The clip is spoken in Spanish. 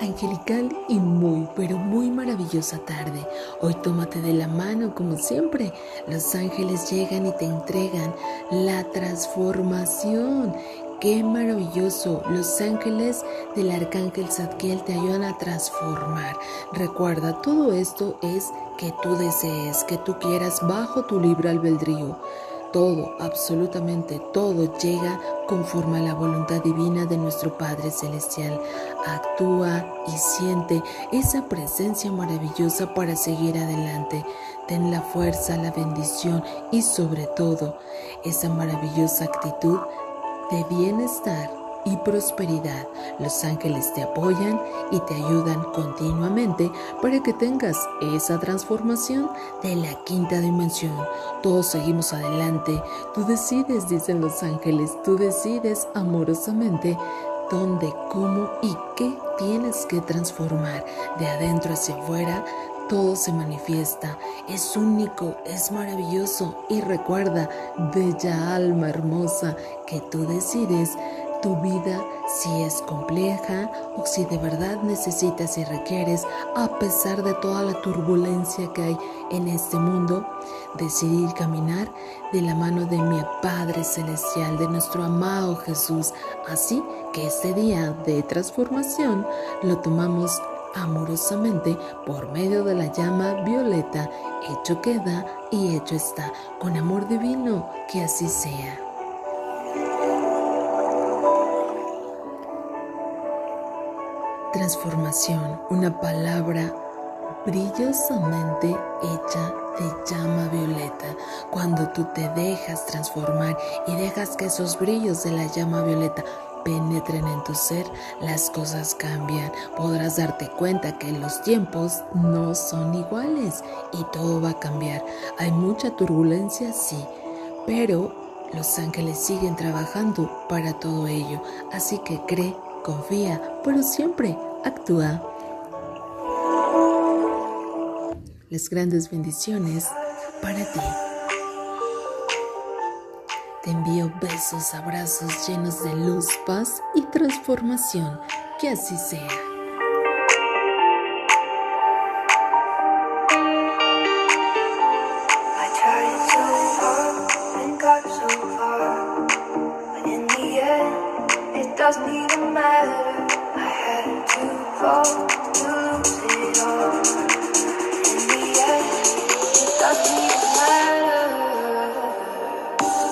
angelical y muy, pero muy maravillosa tarde. Hoy tómate de la mano como siempre. Los ángeles llegan y te entregan la transformación. Qué maravilloso. Los ángeles del arcángel Zadkiel te ayudan a transformar. Recuerda, todo esto es que tú desees, que tú quieras bajo tu libre albedrío todo, absolutamente todo llega conforme a la voluntad divina de nuestro Padre Celestial. Actúa y siente esa presencia maravillosa para seguir adelante. Ten la fuerza, la bendición y sobre todo esa maravillosa actitud de bienestar y prosperidad. Los ángeles te apoyan y te ayudan continuamente para que tengas esa transformación de la quinta dimensión. Todos seguimos adelante. Tú decides, dicen los ángeles, tú decides amorosamente dónde, cómo y qué tienes que transformar de adentro hacia afuera. Todo se manifiesta, es único, es maravilloso y recuerda, bella alma hermosa, que tú decides tu vida si es compleja o si de verdad necesitas y requieres, a pesar de toda la turbulencia que hay en este mundo, decidir caminar de la mano de mi Padre Celestial, de nuestro amado Jesús. Así que este día de transformación lo tomamos amorosamente por medio de la llama violeta, hecho queda y hecho está, con amor divino, que así sea. Transformación, una palabra brillosamente hecha de llama violeta. Cuando tú te dejas transformar y dejas que esos brillos de la llama violeta penetren en tu ser, las cosas cambian. Podrás darte cuenta que los tiempos no son iguales y todo va a cambiar. Hay mucha turbulencia, sí, pero los ángeles siguen trabajando para todo ello. Así que cree confía, pero siempre actúa. Las grandes bendiciones para ti. Te envío besos, abrazos llenos de luz, paz y transformación. Que así sea. fall, lose it all.